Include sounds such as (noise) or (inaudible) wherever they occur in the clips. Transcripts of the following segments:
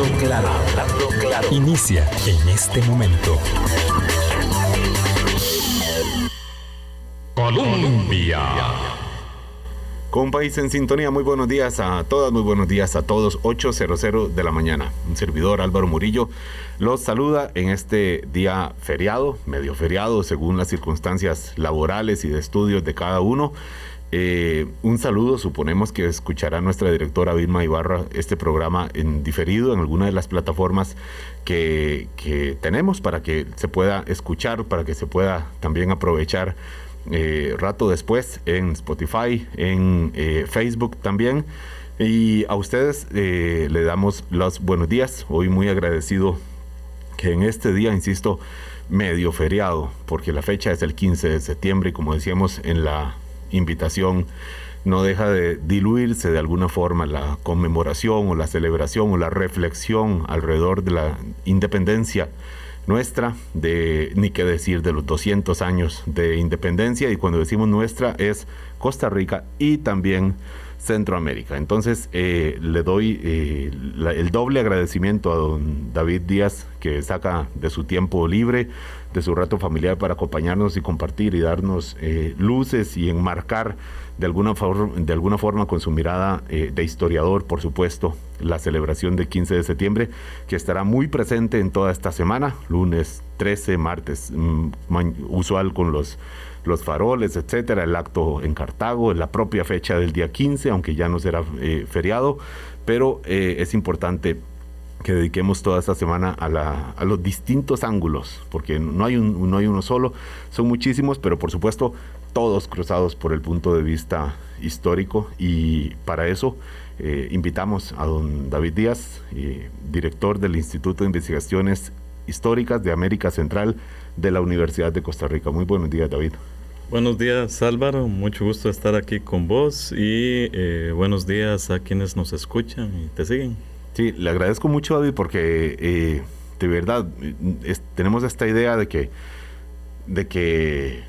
Hablando claro, hablando claro. Inicia en este momento. Colombia. Con país en sintonía, muy buenos días a todas, muy buenos días a todos. 8.00 de la mañana. Un servidor Álvaro Murillo los saluda en este día feriado, medio feriado, según las circunstancias laborales y de estudios de cada uno. Eh, un saludo, suponemos que escuchará nuestra directora Vilma Ibarra este programa en diferido en alguna de las plataformas que, tenemos para que se pueda escuchar, para que se pueda también aprovechar eh, rato después en Spotify, en eh, Facebook también. Y a ustedes le damos los buenos días. Hoy muy agradecido que en este día, insisto, medio feriado, porque la fecha es el 15 de septiembre y como decíamos en la invitación no deja de diluirse de alguna forma la conmemoración o la celebración o la reflexión alrededor de la independencia nuestra, de ni qué decir de los 200 años de independencia y cuando decimos nuestra es Costa Rica y también Centroamérica. Entonces eh, le doy eh, el doble agradecimiento a don David Díaz que saca de su tiempo libre, de su rato familiar para acompañarnos y compartir y darnos eh, luces y enmarcar de alguna, de alguna forma con su mirada de historiador, por supuesto, la celebración del 15 de septiembre, que estará muy presente en toda esta semana, lunes 13, martes, mm, usual con los los faroles, etcétera, el acto en Cartago, la propia fecha del día 15, aunque ya no será eh, feriado, pero eh, es importante que dediquemos toda esta semana a, la, a, los distintos ángulos, porque no hay, un, no hay uno solo, son muchísimos, pero por supuesto todos cruzados por el punto de vista histórico y para eso eh, invitamos a don David Díaz, director del Instituto de Investigaciones Históricas de América Central de la Universidad de Costa Rica. Muy buenos días, David. Buenos días Álvaro, mucho gusto estar aquí con vos y eh, buenos días a quienes nos escuchan y te siguen. Sí, le agradezco mucho David porque eh, de verdad tenemos esta idea de que, de que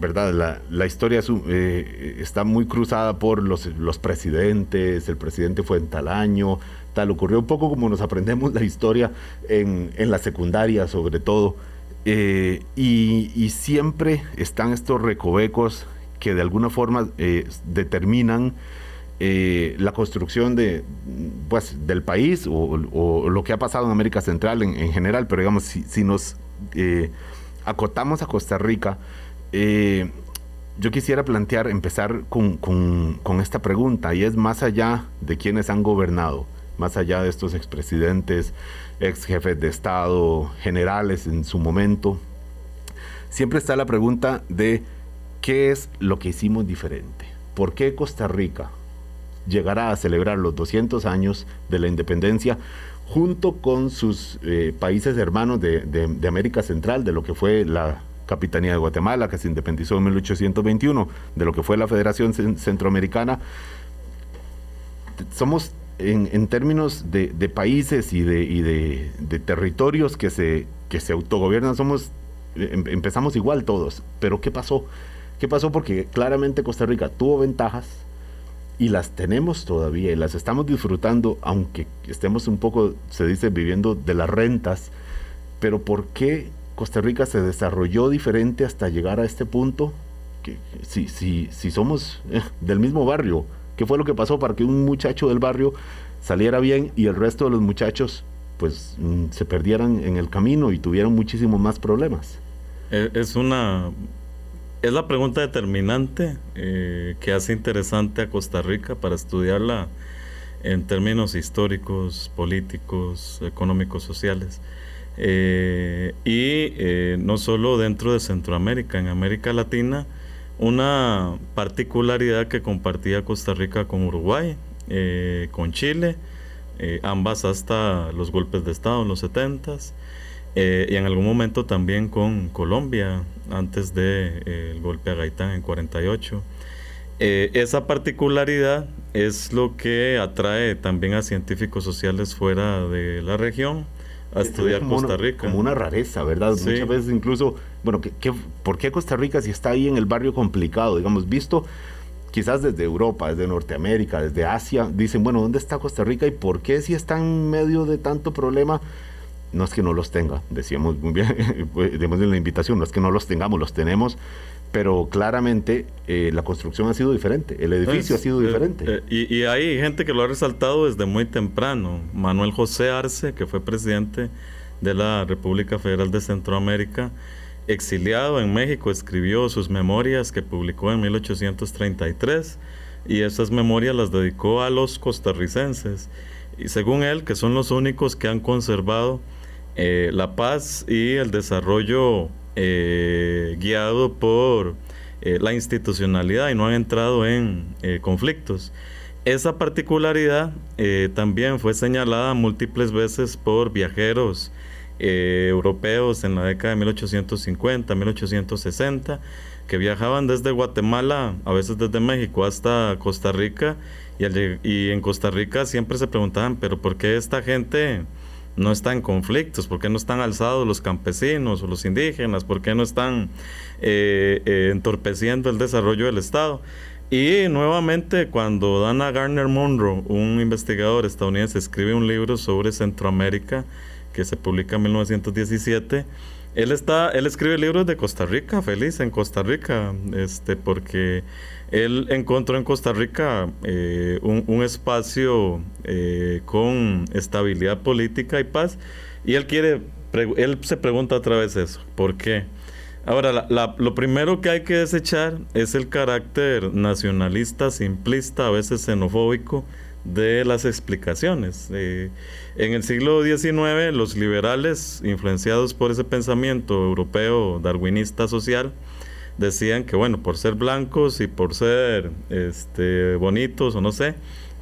verdad, la, historia eh, está muy cruzada por los, presidentes, el presidente fue en tal año, tal, ocurrió un poco como nos aprendemos la historia en, la secundaria sobre todo. Eh, y, siempre están estos recovecos que de alguna forma determinan eh, la construcción de, pues, del país o, lo que ha pasado en América Central en, general, pero digamos, si, nos acotamos a Costa Rica, yo quisiera plantear, empezar con, con, esta pregunta, y es más allá de quienes han gobernado, más allá de estos expresidentes, ex jefes de Estado, generales en su momento, siempre está la pregunta de qué es lo que hicimos diferente. ¿Por qué Costa Rica llegará a celebrar los 200 años de la independencia junto con sus eh, países hermanos de, de, América Central, de lo que fue la Capitanía de Guatemala, que se independizó en 1821, de lo que fue la Federación Centroamericana? Somos en, términos de, países y, de, de, territorios que se, que se autogobiernan, somos, em, empezamos igual todos. Pero ¿qué pasó? ¿Qué pasó? Porque claramente Costa Rica tuvo ventajas y las tenemos todavía y las estamos disfrutando, aunque estemos un poco, se dice, viviendo de las rentas. Pero ¿por qué Costa Rica se desarrolló diferente hasta llegar a este punto? Que, si, si, si somos eh, del mismo barrio, ¿Qué fue lo que pasó para que un muchacho del barrio saliera bien y el resto de los muchachos pues mm, se perdieran en el camino y tuvieran muchísimos más problemas? E, es una es la pregunta determinante eh, que hace interesante a Costa Rica para estudiarla en términos históricos, políticos, económicos, sociales. Eh, y eh, no solo dentro de Centroamérica, en América Latina una particularidad que compartía Costa Rica con Uruguay, con Chile, ambas hasta los golpes de Estado en los 70 eh, y en algún momento también con Colombia antes del de, golpe a Gaitán en 48. esa particularidad es lo que atrae también a científicos sociales fuera de la región a estudiar Costa Rica. Como una rareza, ¿verdad? Muchas veces incluso, bueno, ¿qué, por qué Costa Rica si está ahí en el barrio complicado? Digamos, visto quizás desde Europa, desde Norteamérica, desde Asia, dicen, bueno, ¿dónde está Costa Rica y por qué si está en medio de tanto problema? No es que no los tenga, decíamos muy bien, (laughs) demos la invitación, no es que no los tengamos, los tenemos, pero claramente eh, la construcción ha sido diferente, el edificio ha sido eh, diferente. Eh, y, y, hay gente que lo ha resaltado desde muy temprano. Manuel José Arce, que fue presidente de la República Federal de Centroamérica, exiliado en México, escribió sus memorias que publicó en 1833 y esas memorias las dedicó a los costarricenses. Y según él, que son los únicos que han conservado eh, la paz y el desarrollo eh, guiado por eh, la institucionalidad y no han entrado en conflictos. Esa particularidad también fue señalada múltiples veces por viajeros europeos en la década de 1850, 1860, que viajaban desde Guatemala, a veces desde México hasta Costa Rica, y en Costa Rica siempre se preguntaban, pero ¿por qué esta gente no está en conflictos? ¿Por qué no están alzados los campesinos o los indígenas? ¿Por qué no están eh, eh, entorpeciendo el desarrollo del Estado? Y nuevamente cuando Dana Garner Monroe, un investigador estadounidense, escribe un libro sobre Centroamérica, que se publica en 1917. Él está, él escribe libros de Costa Rica, feliz en Costa Rica, este, porque él encontró en Costa Rica eh, un, espacio eh, con estabilidad política y paz, y él quiere, él se pregunta otra vez eso, ¿por qué? Ahora, lo primero que hay que desechar es el carácter nacionalista, simplista, a veces xenofóbico de las explicaciones. Eh, en el siglo XIX, los liberales, influenciados por ese pensamiento europeo darwinista social, decían que, bueno, por ser blancos y por ser este, bonitos o no sé,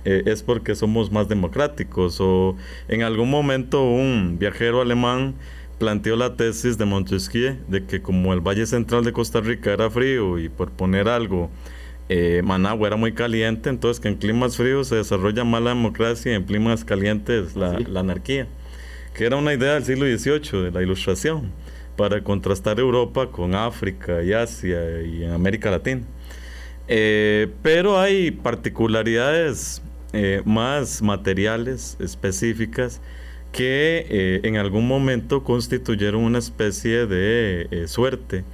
eh, es porque somos más democráticos. O en algún momento un viajero alemán planteó la tesis de Montesquieu de que como el Valle Central de Costa Rica era frío y por poner algo, eh, Managua era muy caliente, entonces que en climas fríos se desarrolla más la democracia y en climas calientes la, anarquía, que era una idea del siglo XVIII, de la ilustración, para contrastar Europa con África y Asia y América Latina. Eh, pero hay particularidades eh, más materiales, específicas, que eh, en algún momento constituyeron una especie de suerte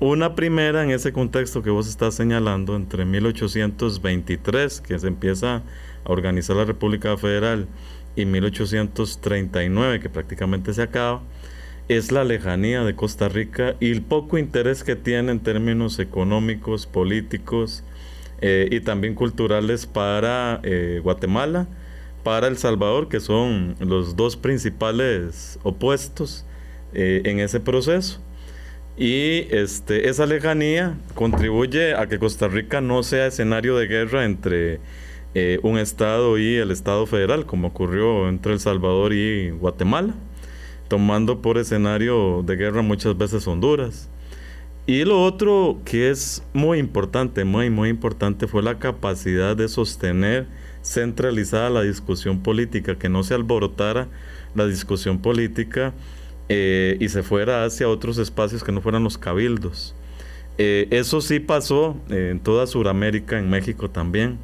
una primera en ese contexto que vos estás señalando, entre 1823, que se empieza a organizar la República Federal, y 1839, que prácticamente se acaba, es la lejanía de Costa Rica y el poco interés que tiene en términos económicos, políticos eh, y también culturales para eh, Guatemala, para El Salvador, que son los dos principales opuestos eh, en ese proceso. Y este, esa lejanía contribuye a que Costa Rica no sea escenario de guerra entre un Estado y el Estado federal, como ocurrió entre El Salvador y Guatemala, tomando por escenario de guerra muchas veces Honduras. Y lo otro que es muy importante, muy, muy importante, fue la capacidad de sostener centralizada la discusión política, que no se alborotara la discusión política eh, y se fuera hacia otros espacios que no fueran los cabildos. Eh, eso sí pasó eh, en toda Sudamérica, en México también.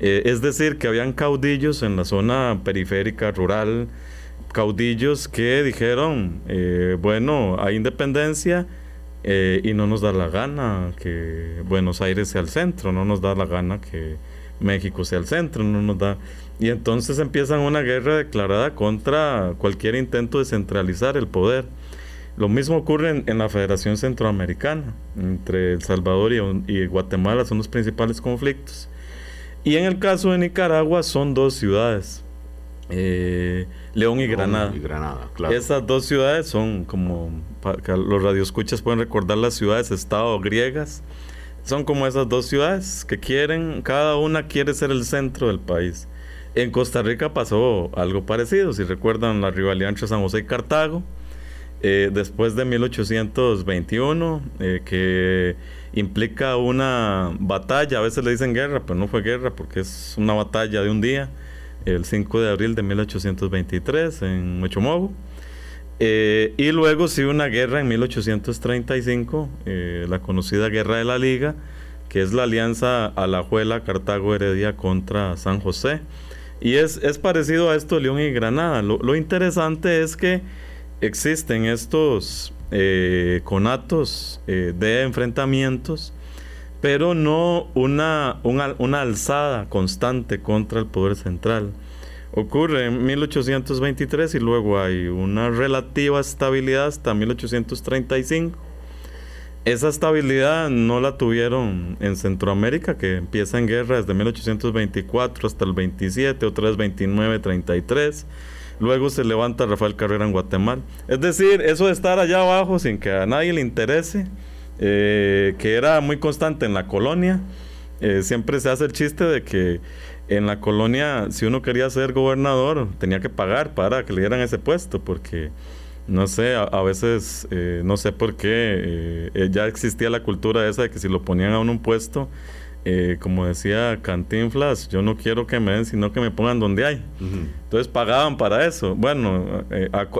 es decir, que habían caudillos en la zona periférica, rural, caudillos que dijeron, bueno, hay independencia y no nos da la gana que Buenos Aires sea el centro, no nos da la gana que México sea el centro, no nos da... Y entonces empiezan una guerra declarada contra cualquier intento de centralizar el poder. Lo mismo ocurre en, la Federación Centroamericana, entre El Salvador y, Guatemala son los principales conflictos. Y en el caso de Nicaragua son dos ciudades, eh, León y Granada. Y Granada Esas dos ciudades son como, para los radioescuchas pueden recordar las ciudades-estado griegas, son como esas dos ciudades que quieren, cada una quiere ser el centro del país. En Costa Rica pasó algo parecido, si recuerdan la rivalidad entre San José y Cartago, eh, después de 1821, eh, que implica una batalla, a veces le dicen guerra, pero no fue guerra porque es una batalla de un día, el 5 de abril de 1823 en Mochomogo. Eh, y luego sí una guerra en 1835, la conocida Guerra de la Liga, que es la alianza Alajuela, Cartago, Heredia contra San José. Y es, es parecido a esto León y Granada. Lo, interesante es que existen estos eh, conatos eh, de enfrentamientos, pero no una, una, alzada constante contra el poder central. Ocurre en 1823 y luego hay una relativa estabilidad hasta 1835 esa estabilidad no la tuvieron en Centroamérica, que empieza en guerra desde 1824 hasta el 27, otra vez 29, 33. Luego se levanta Rafael Carrera en Guatemala. Es decir, eso de estar allá abajo sin que a nadie le interese, eh, que era muy constante en la colonia. Eh, siempre se hace el chiste de que en la colonia, si uno quería ser gobernador, tenía que pagar para que le dieran ese puesto, porque no sé, a, veces, eh, no sé por qué, eh, ya existía la cultura esa de que si lo ponían a uno un puesto, como decía Cantinflas, yo no quiero que me den, sino que me pongan donde hay. Entonces pagaban para eso. Bueno,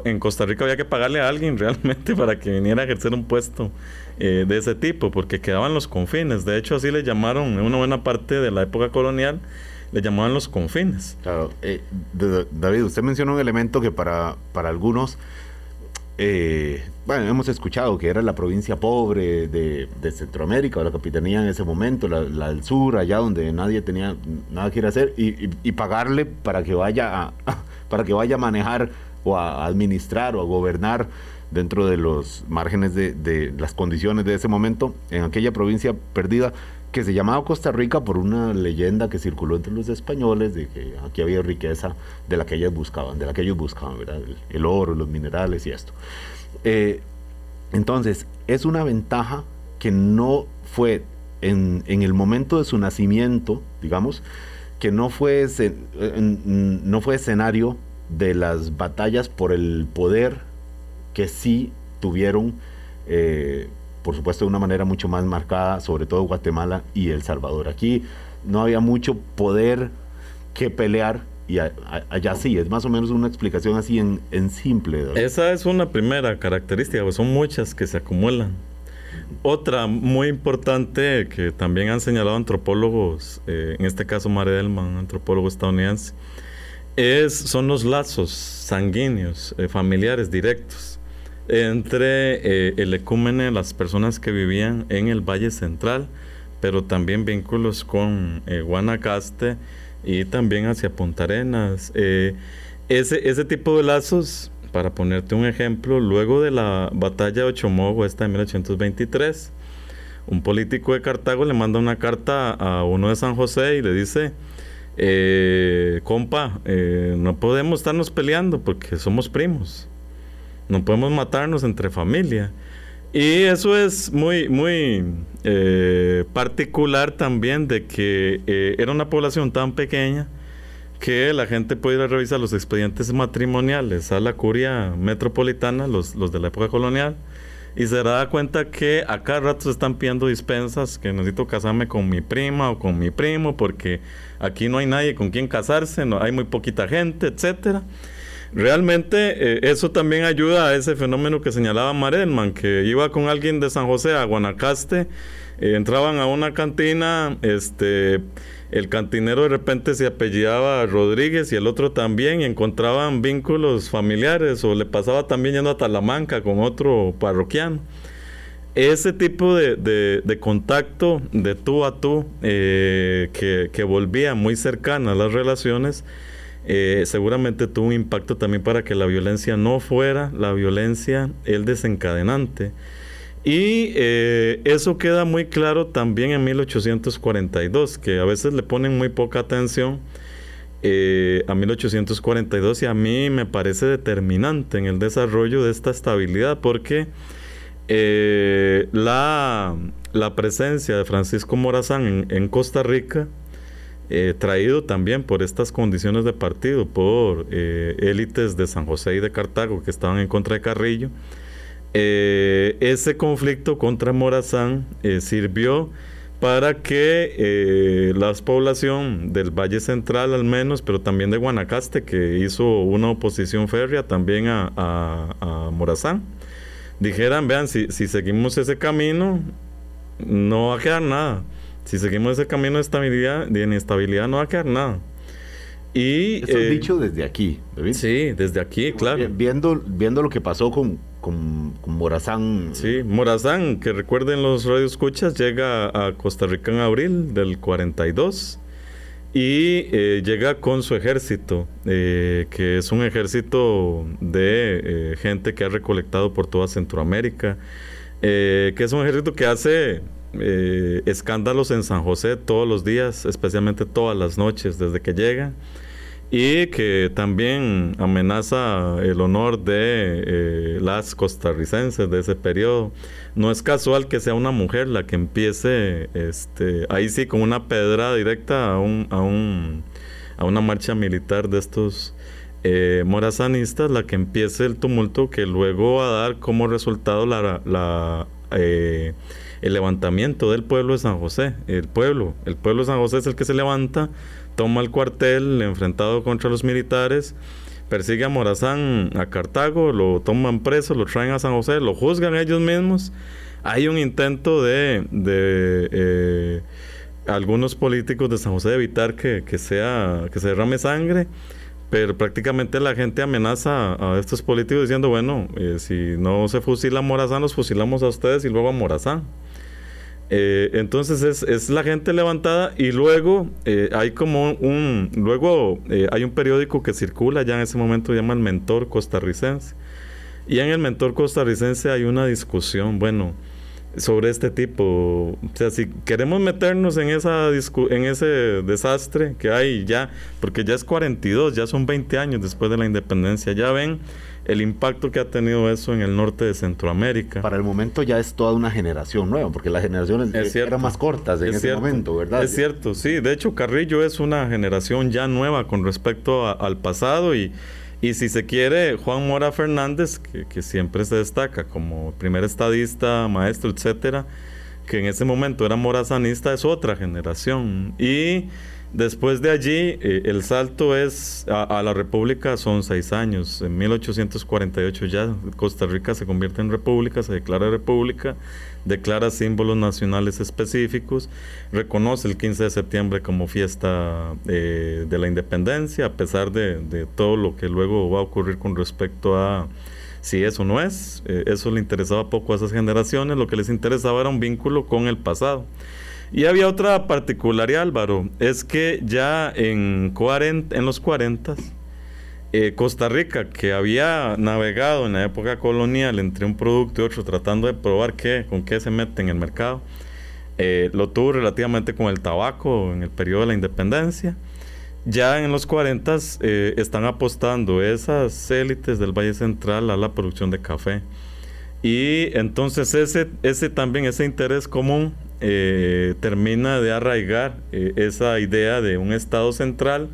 en Costa Rica había que pagarle a alguien (laughs) realmente para que viniera a ejercer un puesto de ese tipo, porque quedaban los confines. De hecho, así le llamaron en una buena parte de la época colonial le llamaban los confines. Claro, David, usted mencionó un elemento que para, para algunos eh, bueno, hemos escuchado que era la provincia pobre de, Centroamérica, o la capitanía en ese momento, la, del sur, allá donde nadie tenía nada que ir a hacer, y, pagarle para que vaya a, (laughs) para que vaya a manejar o a administrar o a gobernar dentro de los márgenes de, las condiciones de ese momento en aquella provincia perdida que se llamaba Costa Rica por una leyenda que circuló entre los españoles de que aquí había riqueza de la que ellos buscaban, de la que ellos buscaban, ¿verdad? El, oro, los minerales y esto. Eh, entonces, es una ventaja que no fue en, el momento de su nacimiento, digamos, que no fue, no fue escenario de las batallas por el poder que sí tuvieron eh, por supuesto de una manera mucho más marcada, sobre todo Guatemala y El Salvador. Aquí no había mucho poder que pelear y allá sí, es más o menos una explicación así en, simple. Esa es una primera característica, pues son muchas que se acumulan. Otra muy importante que también han señalado antropólogos, eh, en este caso Mare Delman, antropólogo estadounidense, es, son los lazos sanguíneos, eh, familiares directos entre eh, el ecúmene, las personas que vivían en el Valle Central, pero también vínculos con eh, Guanacaste y también hacia Punta Arenas. Eh, ese, ese tipo de lazos, para ponerte un ejemplo, luego de la batalla de Ochomogo, esta de 1823, un político de Cartago le manda una carta a uno de San José y le dice, compa, no podemos estarnos peleando porque somos primos. No podemos matarnos entre familia. Y eso es muy, muy eh, particular también de que eh, era una población tan pequeña que la gente puede ir a revisar los expedientes matrimoniales a la curia metropolitana, los, los de la época colonial, y se da cuenta que a cada rato se están pidiendo dispensas, que necesito casarme con mi prima o con mi primo, porque aquí no hay nadie con quien casarse, no, hay muy poquita gente, etcétera. Realmente eh, eso también ayuda a ese fenómeno que señalaba Marelman, que iba con alguien de San José a Guanacaste, eh, entraban a una cantina, este, el cantinero de repente se apellidaba Rodríguez y el otro también, y encontraban vínculos familiares, o le pasaba también yendo a Talamanca con otro parroquiano. Ese tipo de, contacto de tú a tú eh, que, que volvía muy cercana a las relaciones, eh, seguramente tuvo un impacto también para que la violencia no fuera la violencia el desencadenante. Y eh, eso queda muy claro también en 1842, que a veces le ponen muy poca atención eh, a 1842 y a mí me parece determinante en el desarrollo de esta estabilidad porque la, presencia de Francisco Morazán en Costa Rica eh, traído también por estas condiciones de partido, por eh, élites de San José y de Cartago que estaban en contra de Carrillo. Eh, ese conflicto contra Morazán sirvió para que la población del Valle Central al menos, pero también de Guanacaste, que hizo una oposición férrea también a, Morazán, dijeran, vean, si, si seguimos ese camino, no va a quedar nada Si seguimos ese camino de estabilidad, de inestabilidad, no va a quedar nada. Y, Eso es eh, dicho desde aquí, Sí, desde aquí, claro. Viendo, viendo lo que pasó con, con, Morazán. Sí, Morazán, que recuerden los radioescuchas, llega a Costa Rica en abril del 42 y eh, llega con su ejército, eh, que es un ejército de gente que ha recolectado por toda Centroamérica, que es un ejército que hace escándalos en San José todos los días, especialmente todas las noches desde que llega y que también amenaza el honor de eh, las costarricenses de ese periodo. No es casual que sea una mujer la que empiece, este, ahí sí, con una pedra directa a, un, a, un, a una marcha militar de estos eh, morazanistas, la que empiece el tumulto que luego va a dar como resultado la, eh, el levantamiento del pueblo de San José. El pueblo, el pueblo de San José es el que se levanta toma el cuartel enfrentado contra los militares, persigue a Morazán a Cartago, lo toman preso, lo traen a San José, lo juzgan ellos mismos. Hay un intento de, eh, algunos políticos de San José de evitar que, sea, que se derrame sangre, pero prácticamente la gente amenaza a estos políticos diciendo, bueno, eh, si no se fusila a Morazán, los fusilamos a ustedes y luego a Morazán. Eh, entonces es, es, la gente levantada y luego eh, hay como un, luego eh, hay un periódico que circula ya en ese momento, se llama El Mentor Costarricense. Y en El Mentor Costarricense hay una discusión, bueno, sobre este tipo. O sea, si queremos meternos en, esa en ese desastre que hay ya, porque ya es 42, ya son 20 años después de la independencia, ya ven el impacto que ha tenido eso en el norte de Centroamérica. Para el momento ya es toda una generación nueva, porque las generaciones eran más cortas en ese momento, ¿verdad? Es cierto, sí. De hecho, Carrillo es una generación ya nueva con respecto al pasado y, y si se quiere, Juan Mora Fernández, que, que, siempre se destaca como primer estadista, maestro, etcétera, que en ese momento era morazanista, es otra generación. Y Después de allí, eh, el salto es a, la República, son seis años. En 1848 ya Costa Rica se convierte en república, se declara república, declara símbolos nacionales específicos, reconoce el 15 de septiembre como fiesta eh, de la independencia, a pesar de, todo lo que luego va a ocurrir con respecto a si eso no es. Eh, eso le interesaba poco a esas generaciones, lo que les interesaba era un vínculo con el pasado. Y había otra particularidad, Álvaro, es que ya en, 40, en los 40, eh, Costa Rica, que había navegado en la época colonial entre un producto y otro, tratando de probar qué, con qué se mete en el mercado, eh, lo tuvo relativamente con el tabaco en el periodo de la independencia. Ya en los 40 eh, están apostando esas élites del Valle Central a la producción de café. Y entonces ese, ese también, ese interés común eh, termina de arraigar eh, esa idea de un Estado central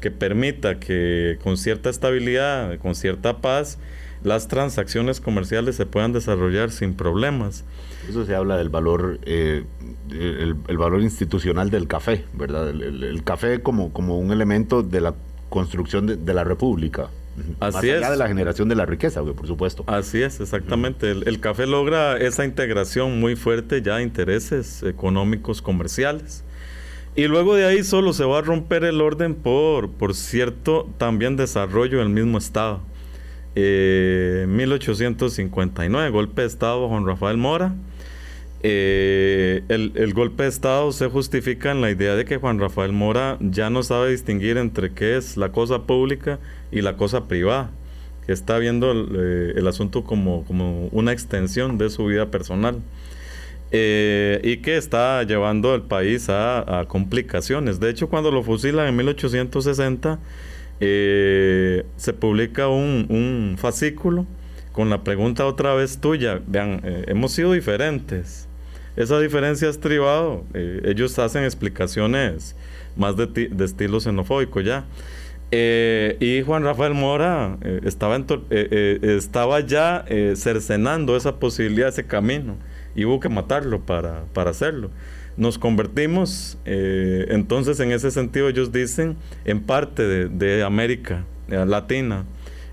que permita que con cierta estabilidad, con cierta paz, las transacciones comerciales se puedan desarrollar sin problemas. Eso se habla del valor, eh, el, valor institucional del café, ¿verdad? El, café como, como un elemento de la construcción de la república. Así Más allá de la generación de la riqueza, por supuesto. Así es, exactamente. el, café logra esa integración muy fuerte ya de intereses económicos, comerciales. Y luego de ahí solo se va a romper el orden por, por cierto también desarrollo del mismo Estado. Eh, 1859, golpe de Estado Juan Rafael Mora. Eh, el, golpe de Estado se justifica en la idea de que Juan Rafael Mora ya no sabe distinguir entre qué es la cosa pública y la cosa privada, que está viendo el, eh, asunto como, una extensión de su vida personal. Eh, y que está llevando al país a, complicaciones. De hecho, cuando lo fusilan en 1860, eh, se publica un, fascículo con la pregunta otra vez tuya. Vean, hemos sido diferentes. Esa diferencia es tribado. ellos hacen explicaciones más de, estilo xenofóbico ya. Eh, y Juan Rafael Mora eh, estaba, eh, estaba ya cercenando esa posibilidad, ese camino, y hubo que matarlo para, para hacerlo. Nos convertimos, entonces en ese sentido ellos dicen, en parte de América Latina,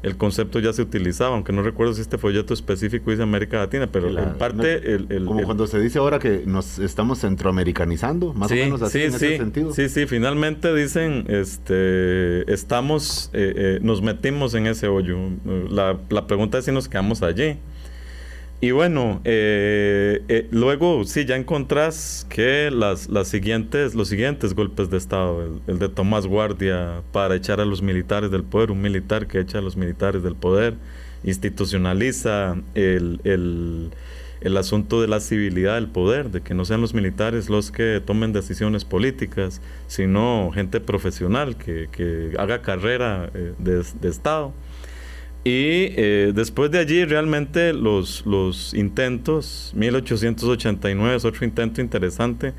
el concepto ya se utilizaba, aunque no recuerdo si este folleto específico dice América Latina, pero en parte... el, como cuando se dice ahora que nos estamos centroamericanizando, más o menos así en ese sentido. Sí, sí, finalmente dicen, este, estamos, eh, eh, nos metimos en ese hoyo. La, la pregunta es si nos quedamos allí. Y bueno, eh, eh, luego sí, ya encontrás que las, las siguientes, los siguientes golpes de Estado, el, de Tomás Guardia para echar a los militares del poder, un militar que echa a los militares del poder, institucionaliza el, el, el asunto de la civilidad del poder, de que no sean los militares los que tomen decisiones políticas, sino gente profesional que, que haga carrera eh, de, de Estado. Y eh, después de allí realmente los, los intentos, 1889 es otro intento interesante.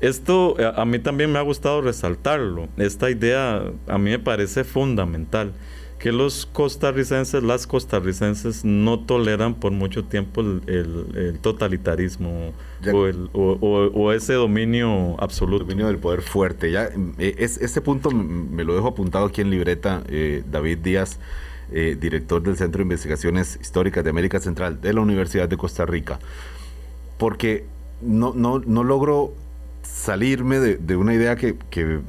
Esto eh, a, mí también me ha gustado resaltarlo. Esta idea a mí me parece fundamental, que los costarricenses, las costarricenses no toleran por mucho tiempo el, totalitarismo o, el, o, ese dominio absoluto. dominio del poder fuerte. Ya, eh, es, este punto me lo dejo apuntado aquí en libreta, David Díaz. Eh, director del Centro de Investigaciones Históricas de América Central de la Universidad de Costa Rica, porque no, no, no logro salirme de, una idea que,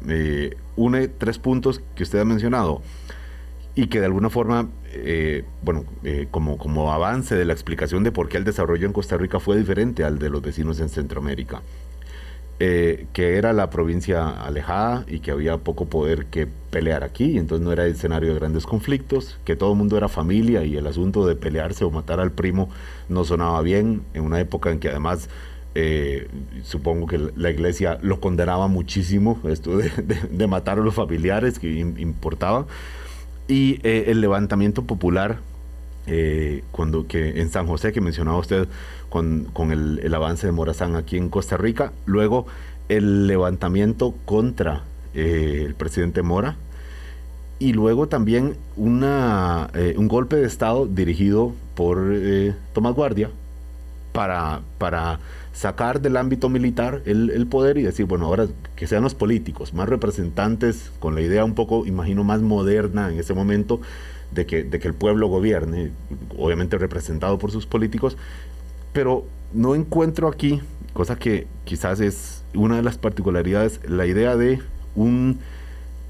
eh, une tres puntos que usted ha mencionado y que de alguna forma, eh, bueno, como, como avance de la explicación de por qué el desarrollo en Costa Rica fue diferente al de los vecinos en Centroamérica. Eh, que era la provincia alejada y que había poco poder que pelear aquí, y entonces no era el escenario de grandes conflictos, que todo el mundo era familia y el asunto de pelearse o matar al primo no sonaba bien, en una época en que además eh, supongo que la iglesia lo condenaba muchísimo, esto de, matar a los familiares que importaba, y eh, el levantamiento popular cuando que en San José que mencionaba usted con, el, avance de Morazán aquí en Costa Rica. Luego el levantamiento contra eh, el presidente Mora. Y luego también una, eh, un golpe de Estado dirigido por eh, Tomás Guardia para, para sacar del ámbito militar el, poder y decir, bueno, ahora que sean los políticos más representantes, con la idea un poco, imagino, más moderna en ese momento, de que, de que el pueblo gobierne, obviamente representado por sus políticos, pero no encuentro aquí, cosa que quizás es una de las particularidades, la idea de un,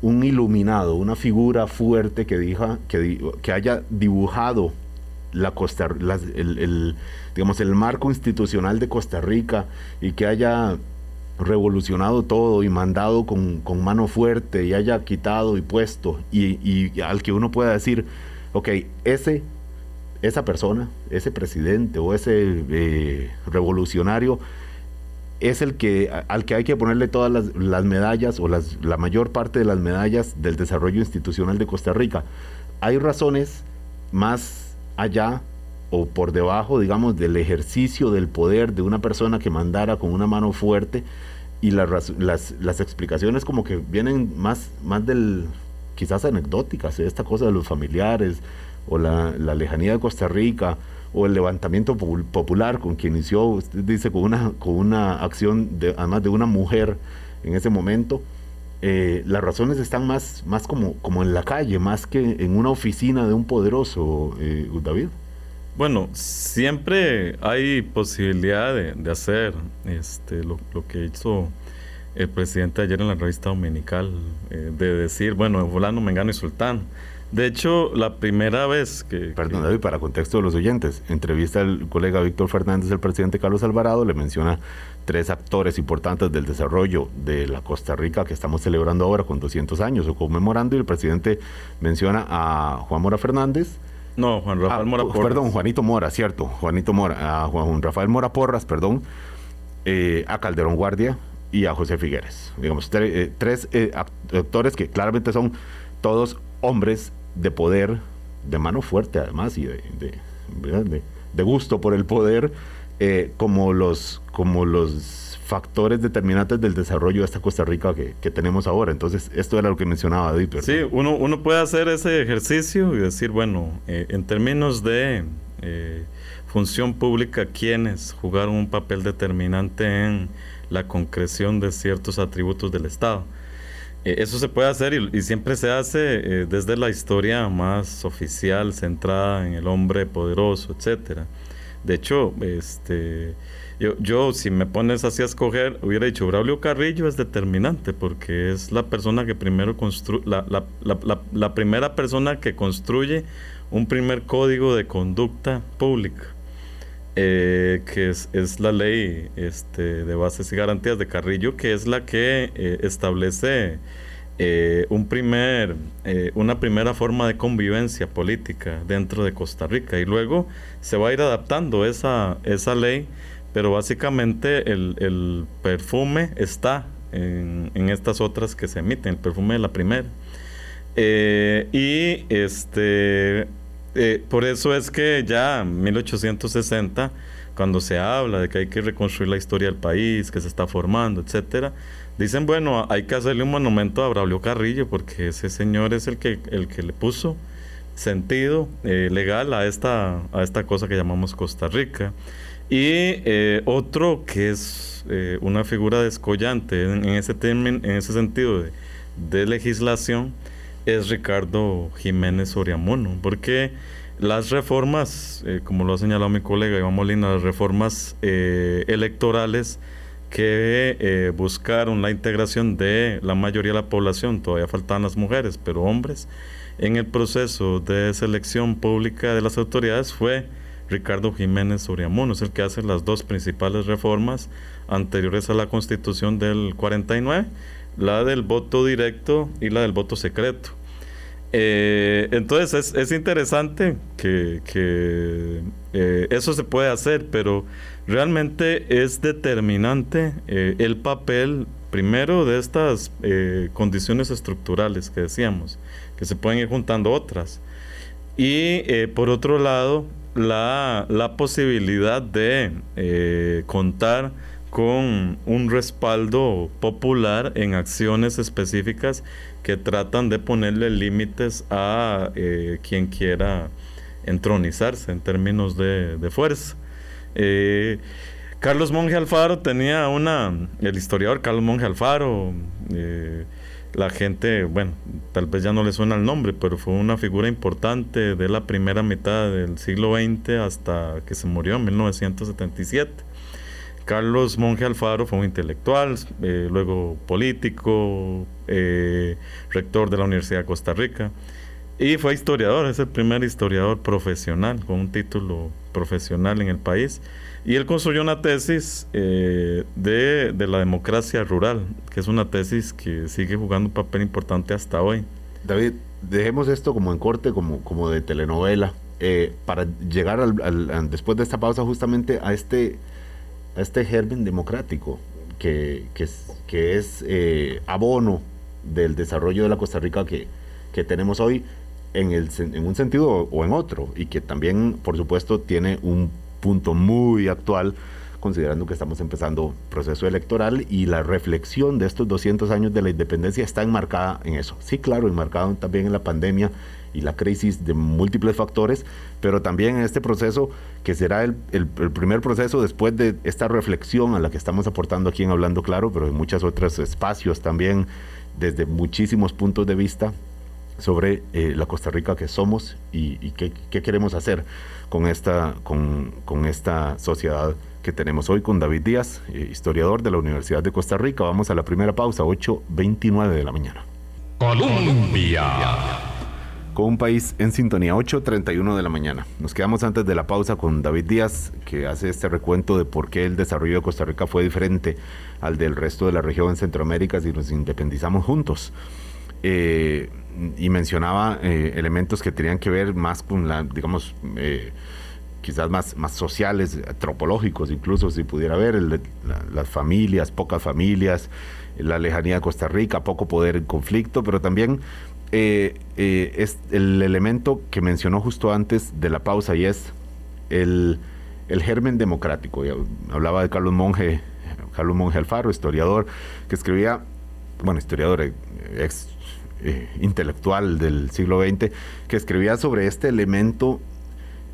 un iluminado, una figura fuerte que, diga, que, que haya dibujado la Costa, el, digamos, el marco institucional de Costa Rica y que haya revolucionado todo y mandado con, con mano fuerte y haya quitado y puesto y, al que uno pueda decir, ok, ese esa persona, ese presidente o ese eh, revolucionario es el que al que hay que ponerle todas las, medallas o la mayor parte de las medallas del desarrollo institucional de Costa Rica. Hay razones más allá o por debajo, digamos, del ejercicio del poder de una persona que mandara con una mano fuerte y las, las, las explicaciones como que vienen más, más del, quizás anecdóticas, esta cosa de los familiares, o la, lejanía de Costa Rica, o el levantamiento popular con que inició, usted dice, con una, con una acción, de, además de una mujer en ese momento, eh, las razones están más, más como, como en la calle, más que en una oficina de un poderoso, eh, David. Bueno, siempre hay posibilidad de, hacer este, lo, que hizo el presidente ayer en la revista dominical, eh, de decir, bueno, fulano, mengano y sultán. De hecho, la primera vez que... Perdón, David, para contexto de los oyentes, entrevista al colega Víctor Fernández, el presidente Carlos Alvarado, le menciona tres actores importantes del desarrollo de la Costa Rica que estamos celebrando ahora con 200 años o conmemorando, y el presidente menciona a Juan Mora Fernández, no, Juan Rafael ah, Mora Porras. Perdón, Juanito Mora, cierto. Juanito Mora, a Juan Rafael Mora Porras, perdón, eh, a Calderón Guardia y a José Figueres. Digamos, eh, tres eh, actores que claramente son todos hombres de poder, de mano fuerte además, y de, de, gusto por el poder, como, los, como los factores determinantes del desarrollo de esta Costa Rica que, tenemos ahora. Entonces, esto era lo que mencionaba David. Sí, uno, uno puede hacer ese ejercicio y decir, bueno, eh, en términos de eh, función pública, ¿quiénes jugaron un papel determinante en la concreción de ciertos atributos del Estado? Eh, eso se puede hacer y, siempre se hace eh, desde la historia más oficial, centrada en el hombre poderoso, etcétera. De hecho, este, yo, yo, si me pones así a escoger, hubiera dicho Braulio Carrillo es determinante porque es la persona que primero construye, la, la, la, la, primera persona que construye un primer código de conducta pública. Eh, que es, es, la ley este, de bases y garantías de Carrillo, que es la que eh, establece eh, un primer, una primera forma de convivencia política dentro de Costa Rica. Y luego se va a ir adaptando esa, esa ley, pero básicamente el, el perfume está en, en, estas otras que se emiten, el perfume de la primera. y este eh, por eso es que ya en 1860, cuando se habla de que hay que reconstruir la historia del país, que se está formando, etcétera, dicen, bueno, hay que hacerle un monumento a Braulio Carrillo, porque ese señor es el que, el que le puso sentido eh, legal a esta, a esta cosa que llamamos Costa Rica. Y eh, otro que es una figura descollante en, ese, en ese sentido de, legislación, es Ricardo Jiménez Oriamono, porque las reformas, eh, como lo ha señalado mi colega Iván Molina, las reformas eh, electorales que eh, buscaron la integración de la mayoría de la población, todavía faltan las mujeres, pero hombres, en el proceso de selección pública de las autoridades fue Ricardo Jiménez Oriamono, es el que hace las dos principales reformas anteriores a la constitución del 49 la del voto directo y la del voto secreto. Eh, entonces es, interesante que, eh, eso se puede hacer, pero realmente es determinante eh, el papel primero de estas condiciones estructurales que decíamos, que se pueden ir juntando otras. Y por otro lado, la, la posibilidad de contar con un respaldo popular en acciones específicas que tratan de ponerle límites a eh, quien quiera entronizarse en términos de, fuerza. Eh, Carlos Monge Alfaro tenía una, el historiador Carlos Monge Alfaro, eh, la gente, bueno, tal vez ya no le suena el nombre, pero fue una figura importante de la primera mitad del siglo XX hasta que se murió en 1977. Carlos Monge Alfaro fue un intelectual, eh, luego político, eh, rector de la Universidad de Costa Rica y fue historiador, es el primer historiador profesional con un título profesional en el país. Y él construyó una tesis eh, de, la democracia rural, que es una tesis que sigue jugando un papel importante hasta hoy. David, dejemos esto como en corte, como, como de telenovela, para llegar al, después de esta pausa justamente a este este germen democrático que, que es, eh, abono del desarrollo de la Costa Rica que, que tenemos hoy en, el, en un sentido o en otro y que también, por supuesto, tiene un punto muy actual considerando que estamos empezando proceso electoral y la reflexión de estos 200 años de la independencia está enmarcada en eso. Sí, claro, enmarcado también en la pandemia y la crisis de múltiples factores, pero también en este proceso que será el, el, primer proceso después de esta reflexión a la que estamos aportando aquí en Hablando Claro, pero en muchos otros espacios también, desde muchísimos puntos de vista sobre eh, la Costa Rica que somos y, qué, qué, queremos hacer con esta, con, con esta sociedad que tenemos hoy con David Díaz, eh, historiador de la Universidad de Costa Rica. Vamos a la primera pausa, 8.29 de la mañana. Colombia con un país en sintonía, 8.31 de la mañana. Nos quedamos antes de la pausa con David Díaz, que hace este recuento de por qué el desarrollo de Costa Rica fue diferente al del resto de la región en Centroamérica si nos independizamos juntos. Eh, y mencionaba eh, elementos que tenían que ver más con la, digamos, eh, quizás más, más sociales, antropológicos, incluso si pudiera ver, las familias, pocas familias, la lejanía de Costa Rica, poco poder en conflicto, pero también es el elemento que mencionó justo antes de la pausa y es el, germen democrático. hablaba de Carlos Monge, Carlos Monge Alfaro, historiador, que escribía, bueno, historiador, eh, intelectual del siglo XX, que escribía sobre este elemento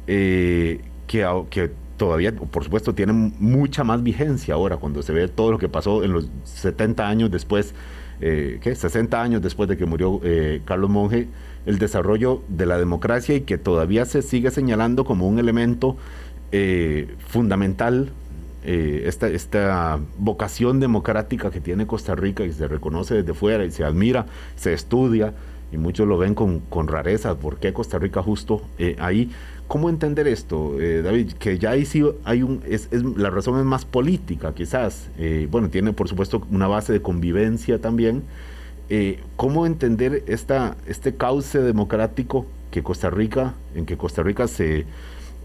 que, que todavía, por supuesto, tiene mucha más vigencia ahora, cuando se ve todo lo que pasó en los 70 años después eh, ¿qué? 60 años después de que murió eh, Carlos Monge, el desarrollo de la democracia y que todavía se sigue señalando como un elemento eh, fundamental esta, esta vocación democrática que tiene Costa Rica y se reconoce desde fuera y se admira, se estudia y muchos lo ven con, con rareza, ¿por qué Costa Rica justo ahí? ¿Cómo entender esto, David? Que ya ahí sí hay un, es, la razón es más política quizás, bueno, tiene por supuesto una base de convivencia también, eh, ¿cómo entender esta, este cauce democrático que Costa Rica, en que Costa Rica se,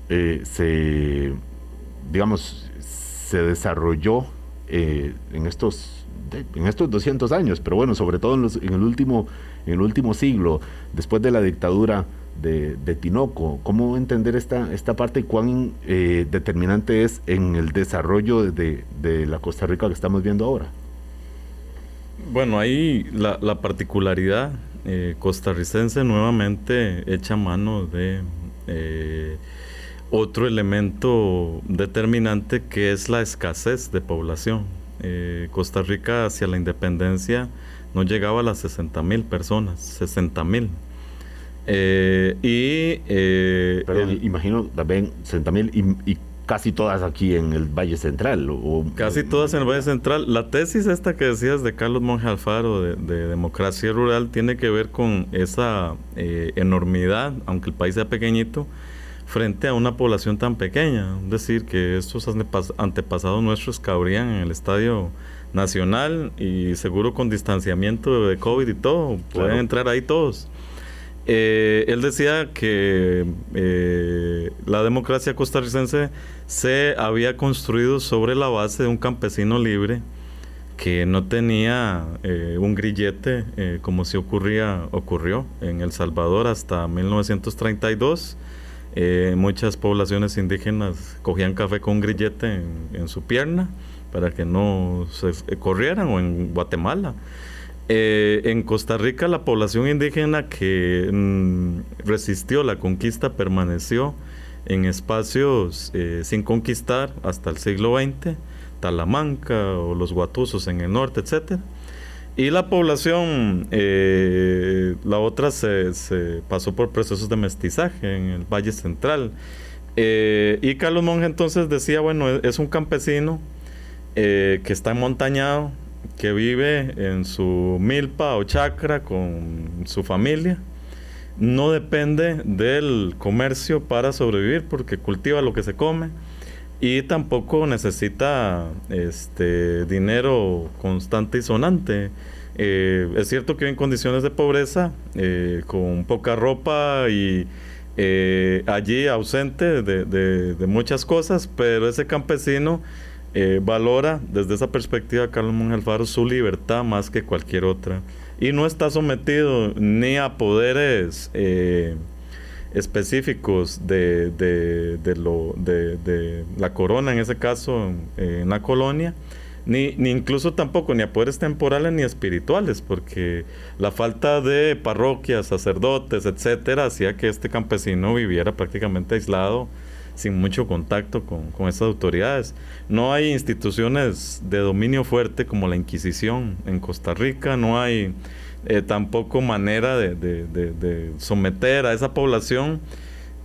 eh, se digamos, se desarrolló eh, en estos en estos 200 años, pero bueno, sobre todo en, en, el, último, en el último siglo, después de la dictadura de, Tinoco, ¿cómo entender esta, esta parte y cuán determinante es en el desarrollo de, la Costa Rica que estamos viendo ahora? Bueno, ahí la, particularidad eh, costarricense nuevamente echa mano de eh, otro elemento determinante que es la escasez de población. Eh, Costa Rica hacia la independencia no llegaba a las 60 mil personas, 60 mil. y imagino también 60 mil y casi todas aquí en el Valle Central. O, casi todas en el Valle Central. La tesis esta que decías de Carlos Monge Alfaro de, democracia rural tiene que ver con esa eh, enormidad, aunque el país sea pequeñito, frente a una población tan pequeña. Es decir, que estos antepasados nuestros cabrían en el estadio nacional y seguro con distanciamiento de COVID y todo, pueden entrar ahí todos. Eh, él decía que eh, la democracia costarricense se había construido sobre la base de un campesino libre que no tenía eh, un grillete como si ocurría, ocurrió en El Salvador hasta 1932. Muchas poblaciones indígenas cogían café con grillete en, su pierna para que no se corrieran o en Guatemala. Eh, en Costa Rica la población indígena que mm, resistió la conquista permaneció en espacios eh, sin conquistar hasta el siglo XX, Talamanca o los Guatusos en el norte, etc. Y la población, eh, la otra se, pasó por procesos de mestizaje en el Valle Central. y Carlos Monge entonces decía, bueno, es un campesino que está montañado, que vive en su milpa o chacra con su familia. No depende del comercio para sobrevivir porque cultiva lo que se come y tampoco necesita este dinero constante y sonante. Eh, es cierto que en condiciones de pobreza, eh, con poca ropa y eh, allí ausente de muchas cosas, pero ese campesino valora desde esa perspectiva Carlos Monge su libertad más que cualquier otra y no está sometido ni a poderes específicos de, lo, de, la corona, en ese caso en la colonia, ni, ni, incluso tampoco ni a poderes temporales ni espirituales, porque la falta de parroquias, sacerdotes, etcétera, hacía que este campesino viviera prácticamente aislado sin mucho contacto con, con estas autoridades. No hay instituciones de dominio fuerte como la Inquisición en Costa Rica, no hay eh, tampoco manera de, de, someter a esa población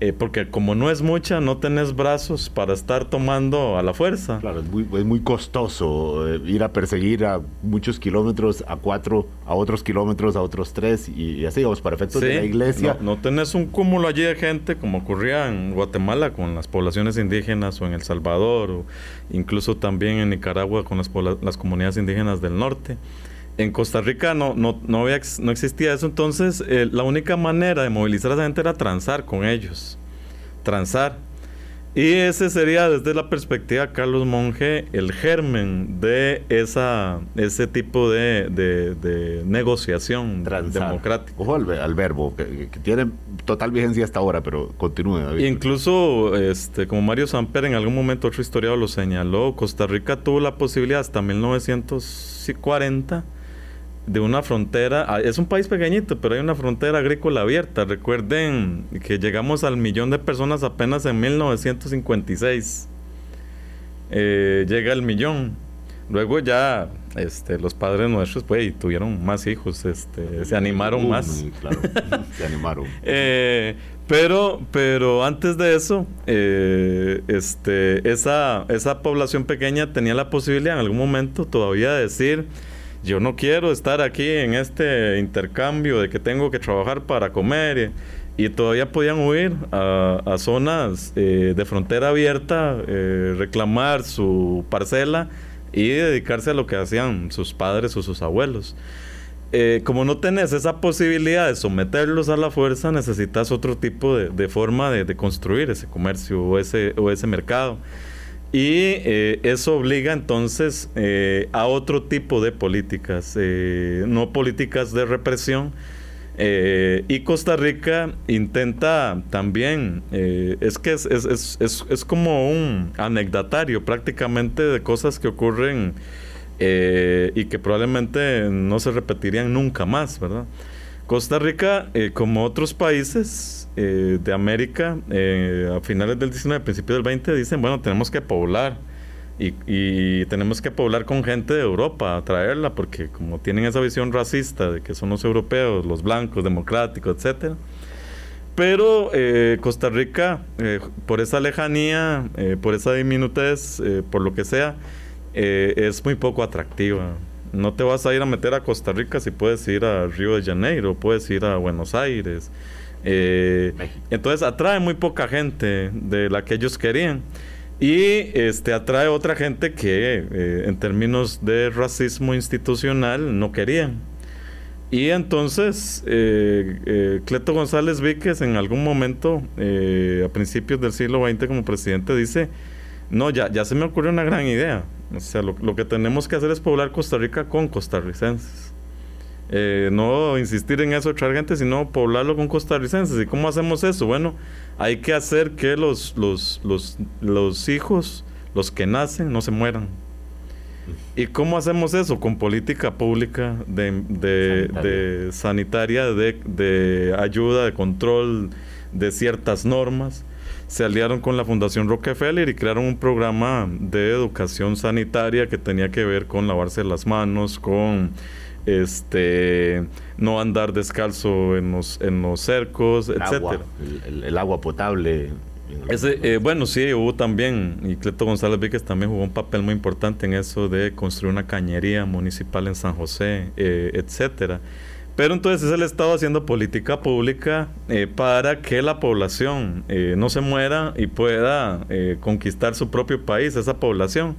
eh, porque como no es mucha, no tenés brazos para estar tomando a la fuerza. Claro, es muy, es muy costoso eh, ir a perseguir a muchos kilómetros, a cuatro, a otros kilómetros, a otros tres, y, así, vamos, para efectos de la iglesia. No, no, tenés un cúmulo allí de gente como ocurría en Guatemala con las poblaciones indígenas o en El Salvador, o incluso también en Nicaragua con las, las comunidades indígenas del norte en Costa Rica no, no, no, no existía eso, entonces eh, la única manera de movilizar a esa gente era transar con ellos, transar. Y ese sería desde la perspectiva de Carlos Monge el germen de esa, ese tipo de, de, negociación democrática. Ojo al, verbo, que, tiene total vigencia hasta ahora, pero continúe. David. Incluso, este, como Mario Samper en algún momento otro historiador lo señaló, Costa Rica tuvo la posibilidad hasta 1940 de una frontera, ah, es un país pequeñito, pero hay una frontera agrícola abierta. Recuerden que llegamos al millón de personas apenas en 1956. Eh, llega el millón. Luego ya este, los padres nuestros pues, tuvieron más hijos, este, se animaron más. Claro, (laughs) se animaron. Eh, pero, pero antes de eso, eh, este, esa, esa población pequeña tenía la posibilidad en algún momento todavía de decir, yo no quiero estar aquí en este intercambio de que tengo que trabajar para comer. Y, todavía podían huir a, zonas eh, de frontera abierta, eh, reclamar su parcela y dedicarse a lo que hacían sus padres o sus abuelos. Eh, como no tenés esa posibilidad de someterlos a la fuerza, necesitas otro tipo de, forma de, construir ese comercio o ese mercado. Y eh, eso obliga entonces eh, a otro tipo de políticas, no políticas de represión. y Costa Rica intenta también, es que es, es, es, es, como un anecdotario prácticamente de cosas que ocurren eh, y que probablemente no se repetirían nunca más, ¿verdad? Costa Rica, eh, como otros países eh, de América, a finales del 19, principios del 20, dicen, bueno, tenemos que poblar y, tenemos que poblar con gente de Europa, traerla, porque como tienen esa visión racista de que son los europeos, los blancos, democráticos, etcétera. Pero Costa Rica, por esa lejanía, por esa diminutez, por lo que sea, eh, es muy poco atractiva. No te vas a ir a meter a Costa Rica si puedes ir a Río de Janeiro, puedes ir a Buenos Aires. Eh, entonces atrae muy poca gente de la que ellos querían. Y este atrae otra gente que eh, en términos de racismo institucional no querían. Y entonces Cleto González Víquez en algún momento, a principios del siglo XX como presidente, dice, no, ya, ya se me ocurrió una gran idea. O sea, lo, que tenemos que hacer es poblar Costa Rica con costarricenses. Eh, no insistir en eso traer gente, sino poblarlo con costarricenses. ¿Y cómo hacemos eso? Bueno, hay que hacer que los, los, los, los hijos, los que nacen, no se mueran. ¿Y cómo hacemos eso? Con política pública de, de sanitaria, de, de ayuda, de control de ciertas normas se aliaron con la Fundación Rockefeller y crearon un programa de educación sanitaria que tenía que ver con lavarse las manos, con este no andar descalzo en los, en los cercos, el etcétera. el, agua potable. Ese, eh, bueno, sí, hubo también, y Cleto González Víquez también jugó un papel muy importante en eso de construir una cañería municipal en San José, eh, etcétera. Pero entonces es el Estado haciendo política pública eh, para que la población eh, no se muera y pueda eh, conquistar su propio país, esa población.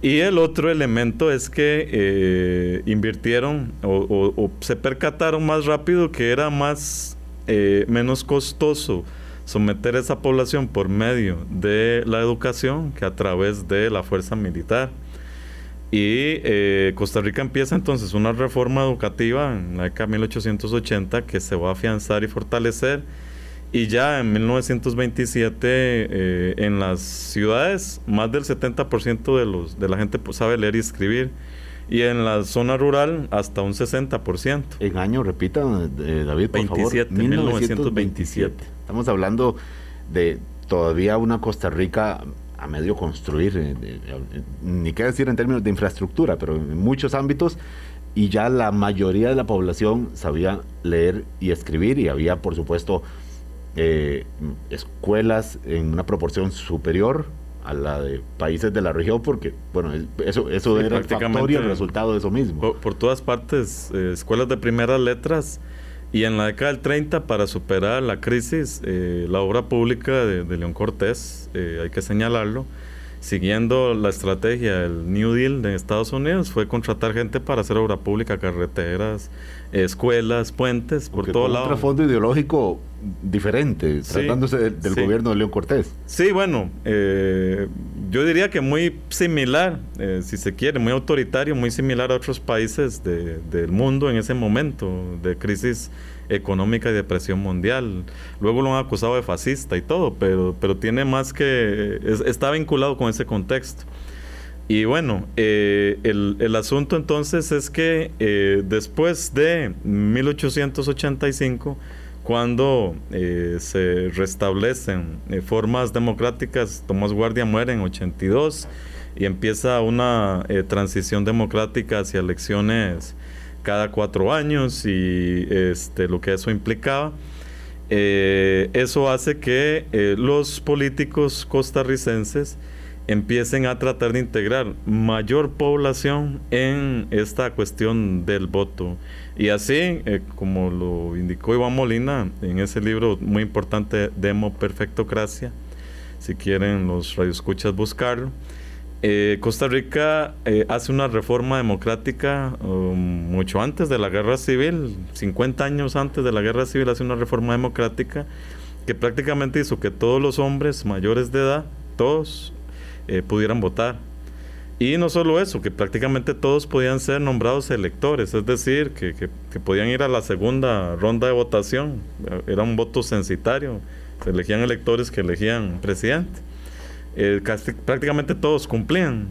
Y el otro elemento es que invirtieron o, se percataron más rápido que era más menos costoso someter a esa población por medio de la educación que a través de la fuerza militar. Y eh, Costa Rica empieza entonces una reforma educativa en la década de 1880 que se va a afianzar y fortalecer. Y ya en 1927 eh, en las ciudades más del 70% de, los, de la gente pues, sabe leer y escribir. Y en la zona rural hasta un 60%. En año, repita, eh, David, por 27, 1927. Estamos hablando de todavía una Costa Rica a medio construir, eh, eh, ni qué decir en términos de infraestructura, pero en muchos ámbitos, y ya la mayoría de la población sabía leer y escribir, y había, por supuesto, eh, escuelas en una proporción superior a la de países de la región, porque, bueno, eso, eso era el factor y el resultado de eso mismo. Por, todas partes, escuelas de primeras letras, y en la década del 30, para superar la crisis, eh, la obra pública de, León Cortés, eh, hay que señalarlo, siguiendo la estrategia del New Deal de Estados Unidos, fue contratar gente para hacer obra pública, carreteras, escuelas, puentes, por todo lado. Un trasfondo ideológico diferente, tratándose del, gobierno de León Cortés. Sí, bueno, eh, yo diría que muy similar, eh, si se quiere, muy autoritario, muy similar a otros países del mundo en ese momento de crisis económica y depresión mundial. Luego lo han acusado de fascista y todo, pero, pero tiene más que... está vinculado con ese contexto. Y bueno, eh, el, el, asunto entonces es que después de 1885, cuando eh, se restablecen eh, formas democráticas, Tomás Guardia muere en 82 y empieza una eh, transición democrática hacia elecciones cada cuatro años y este, lo que eso implicaba. eso hace que los políticos costarricenses empiecen a tratar de integrar mayor población en esta cuestión del voto. Y así, eh, como lo indicó Iván Molina en ese libro muy importante, Demo Perfectocracia, si quieren los radioescuchas buscarlo, eh, Costa Rica eh, hace una reforma democrática um, mucho antes de la guerra civil, 50 años antes de la guerra civil, hace una reforma democrática que prácticamente hizo que todos los hombres mayores de edad, todos, eh, pudieran votar. Y no solo eso, que prácticamente todos podían ser nombrados electores, es decir, que, que, podían ir a la segunda ronda de votación. Era un voto censitario, se elegían electores que elegían presidente. Prácticamente todos cumplían.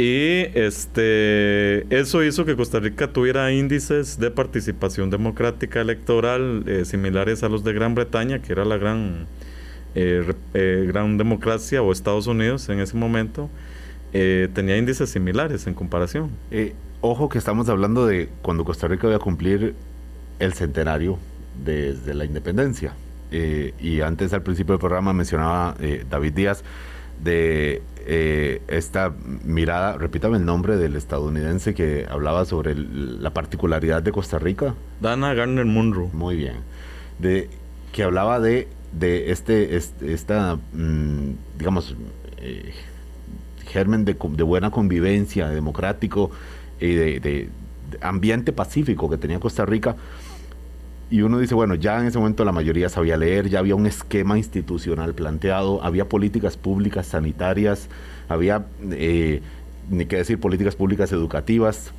Y este, eso hizo que Costa Rica tuviera índices de participación democrática electoral eh, similares a los de Gran Bretaña, que era la gran eh, eh, gran democracia o Estados Unidos en ese momento, tenía índices similares en comparación. ojo que estamos hablando de cuando Costa Rica iba a cumplir el centenario desde la independencia. y antes al principio del programa mencionaba David Díaz de esta mirada, repítame el nombre del estadounidense que hablaba sobre la particularidad de Costa Rica. Dana Garner Munro. Muy bien. De, que hablaba de de este, esta, mm, digamos, eh, germen de, buena convivencia, democrático y de, ambiente pacífico que tenía Costa Rica. Y uno dice, bueno, ya en ese momento la mayoría sabía leer, ya había un esquema institucional planteado, había políticas públicas sanitarias, había, eh, ni qué decir, políticas públicas educativas,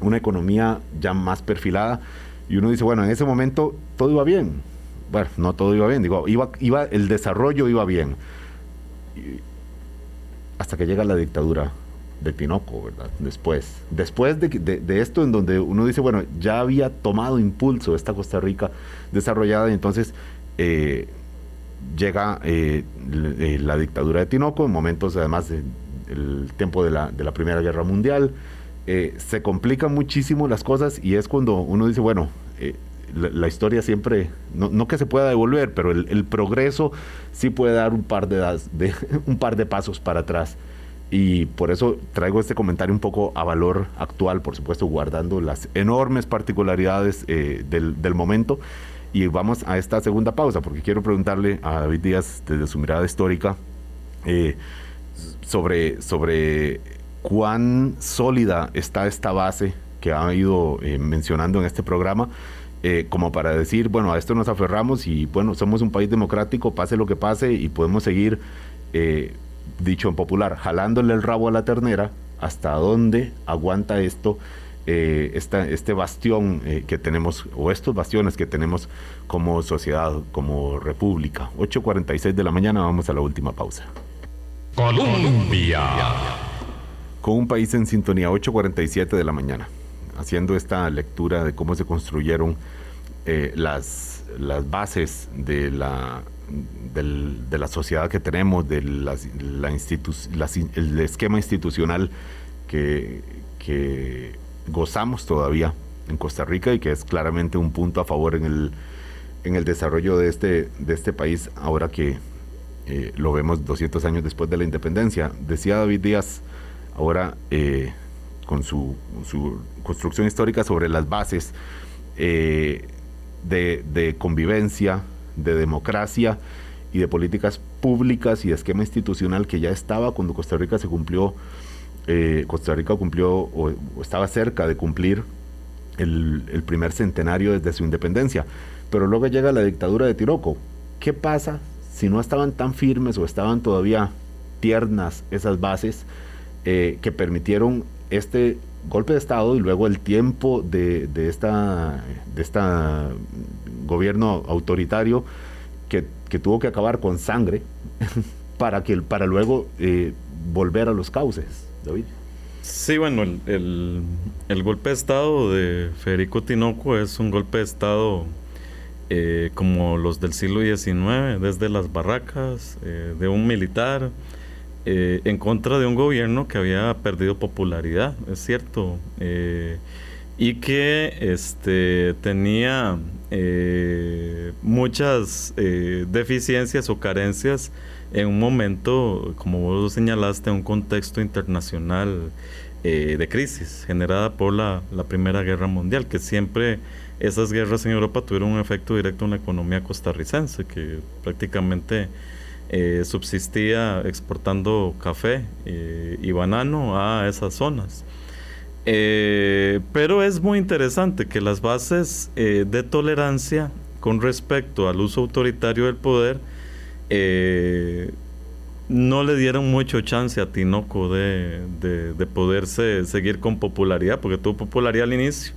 una economía ya más perfilada. Y uno dice, bueno, en ese momento todo iba bien bueno, no todo iba bien, digo, iba, iba, el desarrollo iba bien. hasta que llega la dictadura de Tinoco, ¿verdad? Después. Después de, esto, en donde uno dice, bueno, ya había tomado impulso esta Costa Rica desarrollada, y entonces eh, llega eh, eh, la dictadura de Tinoco, en momentos además del tiempo de la, de la Primera Guerra Mundial. se complican muchísimo las cosas y es cuando uno dice, bueno, la, historia siempre, no, que se pueda devolver, pero el, progreso sí puede dar un par de, de, (laughs) un par de pasos para atrás. Y por eso traigo este comentario un poco a valor actual, por supuesto, guardando las enormes particularidades eh, del, momento. Y vamos a esta segunda pausa, porque quiero preguntarle a David Díaz, desde su mirada histórica, eh, sobre, sobre cuán sólida está esta base que ha ido eh, mencionando en este programa eh, como para decir, bueno, a esto nos aferramos y bueno, somos un país democrático, pase lo que pase y podemos seguir, dicho en popular, jalándole el rabo a la ternera hasta dónde aguanta esto, eh, este bastión que tenemos, o estos bastiones que tenemos como sociedad, como república. 8.46 de la mañana, vamos a la última pausa. Colombia. Con un país en sintonía, 8.47 de la mañana haciendo esta lectura de cómo se construyeron eh, las, las bases de la, de la sociedad que tenemos, de la, el esquema institucional que, que gozamos todavía en Costa Rica y que es claramente un punto a favor en el, en el desarrollo de este, de este país ahora que eh, lo vemos 200 años después de la independencia. Decía David Díaz, ahora eh, con su, construcción histórica sobre las bases eh, de, convivencia, de democracia y de políticas públicas y de esquema institucional que ya estaba cuando Costa Rica se cumplió, eh, Costa Rica cumplió o, estaba cerca de cumplir el, primer centenario desde su independencia. Pero luego llega la dictadura de Tiroco. ¿Qué pasa si no estaban tan firmes o estaban todavía tiernas esas bases eh, que permitieron este golpe de Estado y luego el tiempo de, de esta, de esta gobierno autoritario que, tuvo que acabar con sangre (laughs) para, que, para luego eh, volver a los cauces, David. Sí, bueno, el, golpe de Estado de Federico Tinoco es un golpe de Estado eh, como los del siglo XIX, desde las barracas eh, de un militar, eh, en contra de un gobierno que había perdido popularidad, es cierto, y que este, tenía muchas deficiencias o carencias en un momento, como vos lo señalaste, un contexto internacional de crisis generada por la, la Primera Guerra Mundial, que siempre esas guerras en Europa tuvieron un efecto directo en la economía costarricense, que prácticamente eh, subsistía exportando café eh, y banano a esas zonas. Eh, pero es muy interesante que las bases de tolerancia con respecto al uso autoritario del poder no le dieron mucho chance a Tinoco de, de poderse seguir con popularidad, porque tuvo popularidad al inicio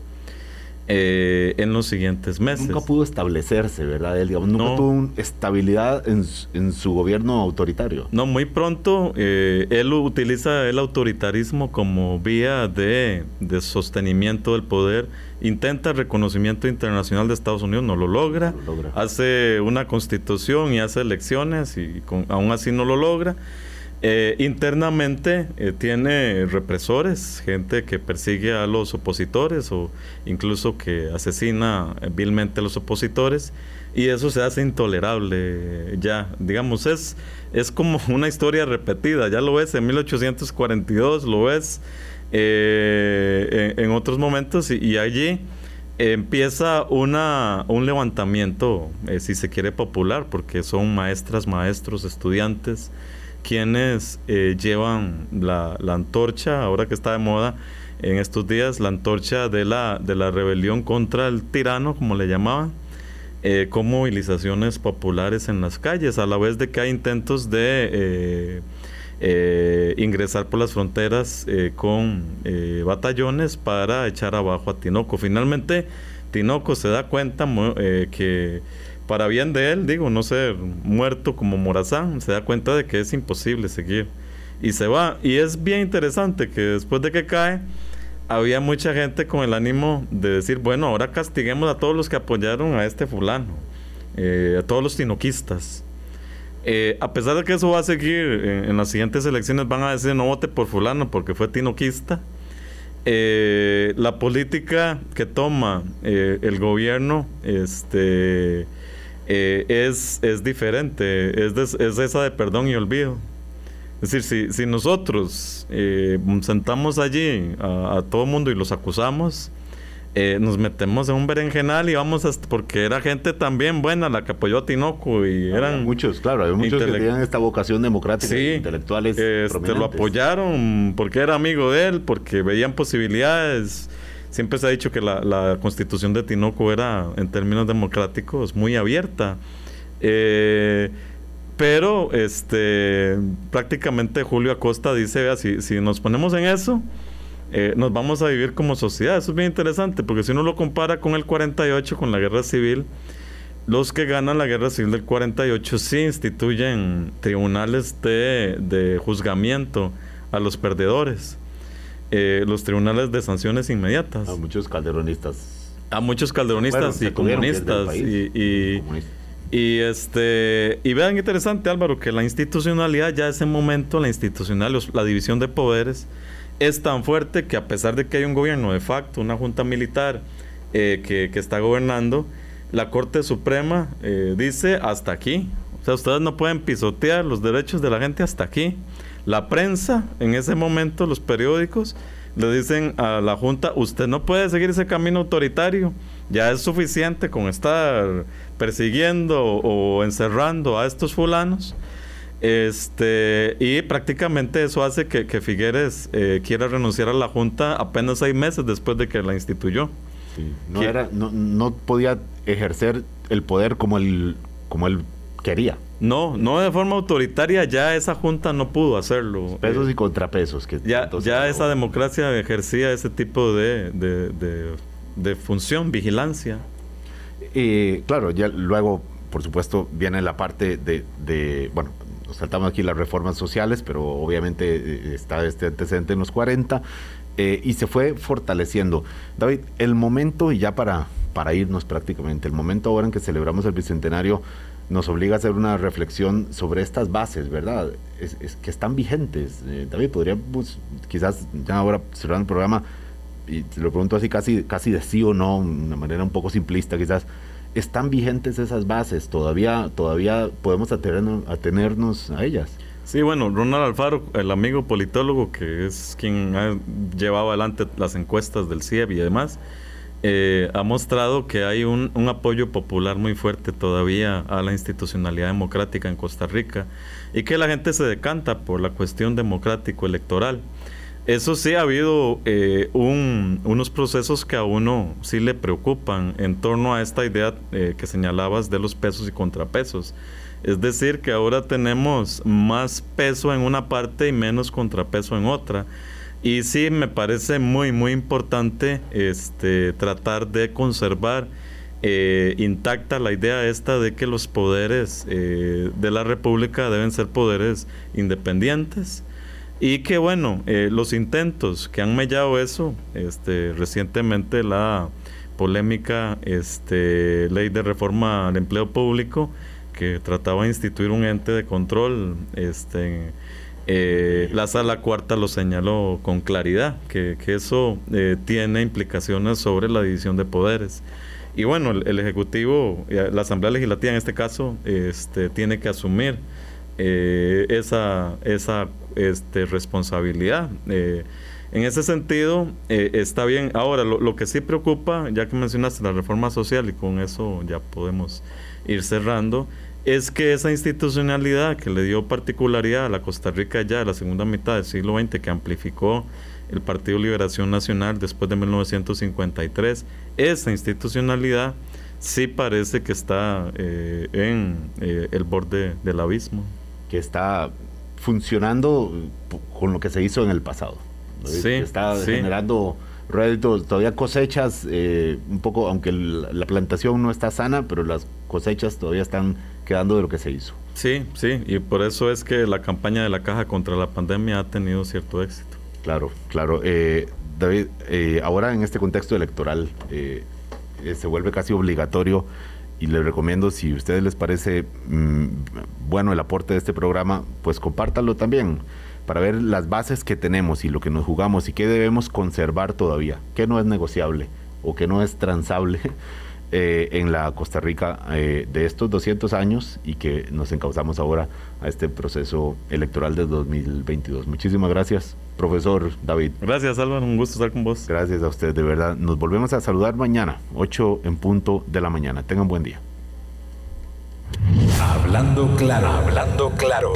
eh, en los siguientes meses. Nunca pudo establecerse, ¿verdad? Él, digamos, nunca tuvo estabilidad en, su gobierno autoritario. No, muy pronto eh, él utiliza el autoritarismo como vía de, sostenimiento del poder. Intenta reconocimiento internacional de Estados Unidos, no lo logra. Hace una constitución y hace elecciones y aún así no lo logra. Eh, internamente eh, tiene represores, gente que persigue a los opositores o incluso que asesina eh, vilmente a los opositores y eso se hace intolerable ya, digamos, es, es como (laughs) una historia repetida, ya lo ves en 1842, lo ves en, otros momentos y, allí empieza una, un levantamiento, si se quiere, popular, porque son maestras, maestros, estudiantes, quienes eh, llevan la, antorcha, ahora que está de moda en estos días, la antorcha de la, de la rebelión contra el tirano, como le llamaban, eh, con movilizaciones populares en las calles, a la vez de que hay intentos de eh, ingresar por las fronteras con batallones para echar abajo a Tinoco. Finalmente, Tinoco se da cuenta que para bien de él, digo, no ser muerto como Morazán, se da cuenta de que es imposible seguir. Y se va. Y es bien interesante que después de que cae, había mucha gente con el ánimo de decir, bueno, ahora castiguemos a todos los que apoyaron a este fulano, eh, a todos los tinoquistas. Eh, a pesar de que eso va a seguir en, las siguientes elecciones, van a decir no vote por fulano porque fue tinoquista. Eh, la política que toma el gobierno, este eh, es, es diferente, es, es esa de perdón y olvido. Es decir, si, si nosotros eh, sentamos allí a, todo mundo y los acusamos, eh, nos metemos en un berenjenal y vamos hasta, porque era gente también buena la que apoyó a Tinoco y eran muchos, claro, hay muchos que tenían esta vocación democrática, sí, intelectuales. Este, lo apoyaron porque era amigo de él, porque veían posibilidades siempre se ha dicho que la, constitución de Tinoco era, en términos democráticos, muy abierta. Eh, pero este prácticamente Julio Acosta dice, vea, si, nos ponemos en eso, eh, nos vamos a vivir como sociedad. Eso es bien interesante, porque si uno lo compara con el 48, con la guerra civil, los que ganan la guerra civil del 48 sí instituyen tribunales de, de juzgamiento a los perdedores. Eh, los tribunales de sanciones inmediatas. A muchos calderonistas. A muchos calderonistas y comunistas. Y, y, este y vean interesante Álvaro que la institucionalidad ya ese momento la institucional la división de poderes es tan fuerte que a pesar de que hay un gobierno de facto una junta militar eh, que, está gobernando la Corte Suprema eh, dice hasta aquí o sea ustedes no pueden pisotear los derechos de la gente hasta aquí la prensa, en ese momento, los periódicos, le dicen a la Junta, usted no puede seguir ese camino autoritario, ya es suficiente con estar persiguiendo o encerrando a estos fulanos. Este, y prácticamente eso hace que, Figueres eh, quiera renunciar a la Junta apenas seis meses después de que la instituyó. no, era, no, no podía ejercer el poder como él, como él quería. No, no de forma autoritaria, ya esa junta no pudo hacerlo. Pesos y contrapesos. Que ya ya esa democracia ejercía ese tipo de, de, función, vigilancia. Y claro, ya luego, por supuesto, viene la parte de, bueno, nos saltamos aquí las reformas sociales, pero obviamente eh, está este antecedente en los 40 eh, y se fue fortaleciendo. David, el momento, y ya para, para irnos prácticamente. El momento ahora en que celebramos el Bicentenario nos obliga a hacer una reflexión sobre estas bases, ¿verdad? Es, que están vigentes. Eh, David, podríamos quizás ya ahora cerrar el programa y te lo pregunto así casi, casi de sí o no, de una manera un poco simplista quizás. ¿Están vigentes esas bases? ¿Todavía, todavía podemos atenernos, atenernos a ellas? Sí, bueno, Ronald Alfaro, el amigo politólogo que es quien ha llevado adelante las encuestas del CIEB y demás, eh, ha mostrado que hay un, apoyo popular muy fuerte todavía a la institucionalidad democrática en Costa Rica y que la gente se decanta por la cuestión democrático-electoral. Eso sí, ha habido eh, unos procesos que a uno sí le preocupan en torno a esta idea eh, que señalabas de los pesos y contrapesos. Es decir, que ahora tenemos más peso en una parte y menos contrapeso en otra. Y sí, me parece muy, muy importante este, tratar de conservar eh, intacta la idea esta de que los poderes eh, de la República deben ser poderes independientes y que bueno, eh, los intentos que han mellado eso, este, recientemente la polémica este, ley de reforma al empleo público que trataba de instituir un ente de control este, eh, la sala cuarta lo señaló con claridad, que, eso eh, tiene implicaciones sobre la división de poderes. Y bueno, el, Ejecutivo, la Asamblea Legislativa en este caso, este, tiene que asumir eh, esa, esa este, responsabilidad. en ese sentido, está bien. Ahora, lo, lo, que sí preocupa, ya que mencionaste la reforma social, y con eso ya podemos ir cerrando, es que esa institucionalidad que le dio particularidad a la Costa Rica ya de la segunda mitad del siglo XX, que amplificó el Partido Liberación Nacional después de 1953, esa institucionalidad sí parece que está eh, en eh, el borde del abismo. Que está funcionando con lo que se hizo en el pasado. Sí, está generando réditos, todavía cosechas, eh, un poco, aunque la plantación no está sana, pero las cosechas todavía están quedando de lo que se hizo. Sí, sí, y por eso es que la campaña de la caja contra la pandemia ha tenido cierto éxito. Claro, claro. Eh, David, eh, ahora en este contexto electoral eh, se vuelve casi obligatorio y les recomiendo, si a ustedes les parece mm, bueno el aporte de este programa, pues compártanlo también para ver las bases que tenemos y lo que nos jugamos y qué debemos conservar todavía, qué no es negociable o qué no es transable eh, en la Costa Rica eh, de estos 200 años y que nos encauzamos ahora a este proceso electoral de 2022. Muchísimas gracias, profesor David. Gracias, Álvaro, un gusto estar con vos. Gracias a usted, de verdad. Nos volvemos a saludar mañana, 8 en punto de la mañana. Tengan buen día. Hablando claro, hablando claro.